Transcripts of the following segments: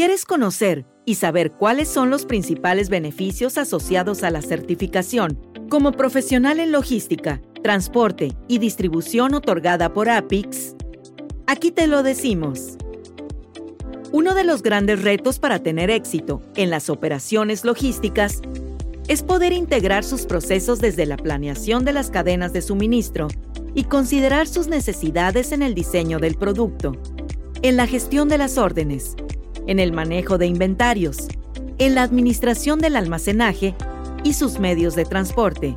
¿Quieres conocer y saber cuáles son los principales beneficios asociados a la certificación como profesional en logística, transporte y distribución otorgada por APIX? Aquí te lo decimos. Uno de los grandes retos para tener éxito en las operaciones logísticas es poder integrar sus procesos desde la planeación de las cadenas de suministro y considerar sus necesidades en el diseño del producto, en la gestión de las órdenes, en el manejo de inventarios, en la administración del almacenaje y sus medios de transporte,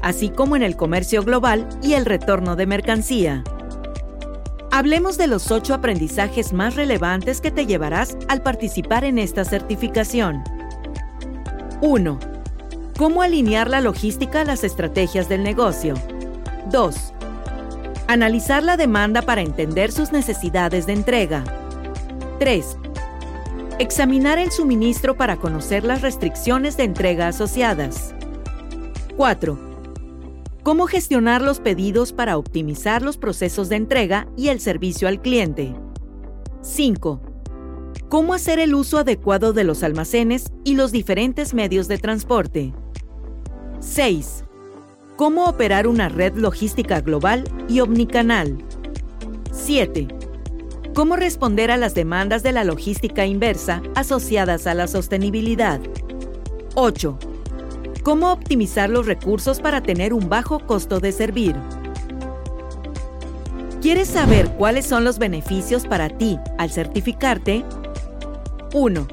así como en el comercio global y el retorno de mercancía. Hablemos de los ocho aprendizajes más relevantes que te llevarás al participar en esta certificación. 1. Cómo alinear la logística a las estrategias del negocio. 2. Analizar la demanda para entender sus necesidades de entrega. 3. Examinar el suministro para conocer las restricciones de entrega asociadas. 4. Cómo gestionar los pedidos para optimizar los procesos de entrega y el servicio al cliente. 5. Cómo hacer el uso adecuado de los almacenes y los diferentes medios de transporte. 6. Cómo operar una red logística global y omnicanal. 7 cómo responder a las demandas de la logística inversa asociadas a la sostenibilidad. 8. Cómo optimizar los recursos para tener un bajo costo de servir. ¿Quieres saber cuáles son los beneficios para ti al certificarte? 1.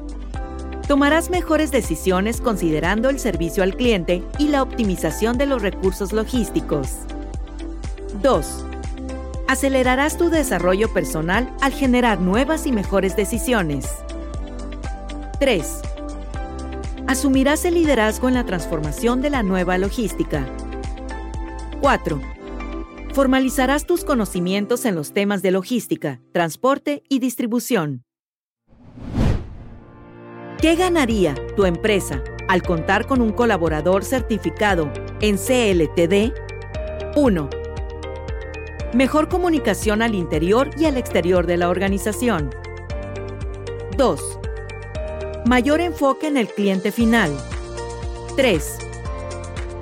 Tomarás mejores decisiones considerando el servicio al cliente y la optimización de los recursos logísticos. 2 acelerarás tu desarrollo personal al generar nuevas y mejores decisiones. 3. Asumirás el liderazgo en la transformación de la nueva logística. 4. Formalizarás tus conocimientos en los temas de logística, transporte y distribución. ¿Qué ganaría tu empresa al contar con un colaborador certificado en CLTD? 1 Mejor comunicación al interior y al exterior de la organización. 2. Mayor enfoque en el cliente final. 3.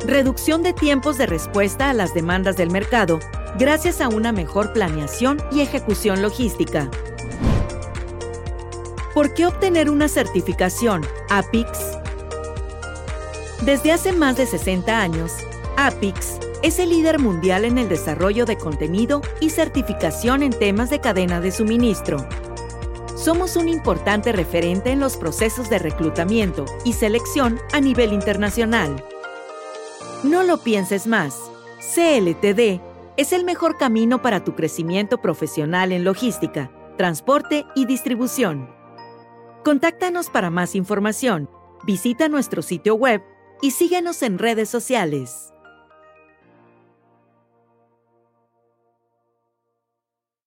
Reducción de tiempos de respuesta a las demandas del mercado gracias a una mejor planeación y ejecución logística. ¿Por qué obtener una certificación APIX? Desde hace más de 60 años, APIX es el líder mundial en el desarrollo de contenido y certificación en temas de cadena de suministro. Somos un importante referente en los procesos de reclutamiento y selección a nivel internacional. No lo pienses más. CLTD es el mejor camino para tu crecimiento profesional en logística, transporte y distribución. Contáctanos para más información, visita nuestro sitio web y síguenos en redes sociales.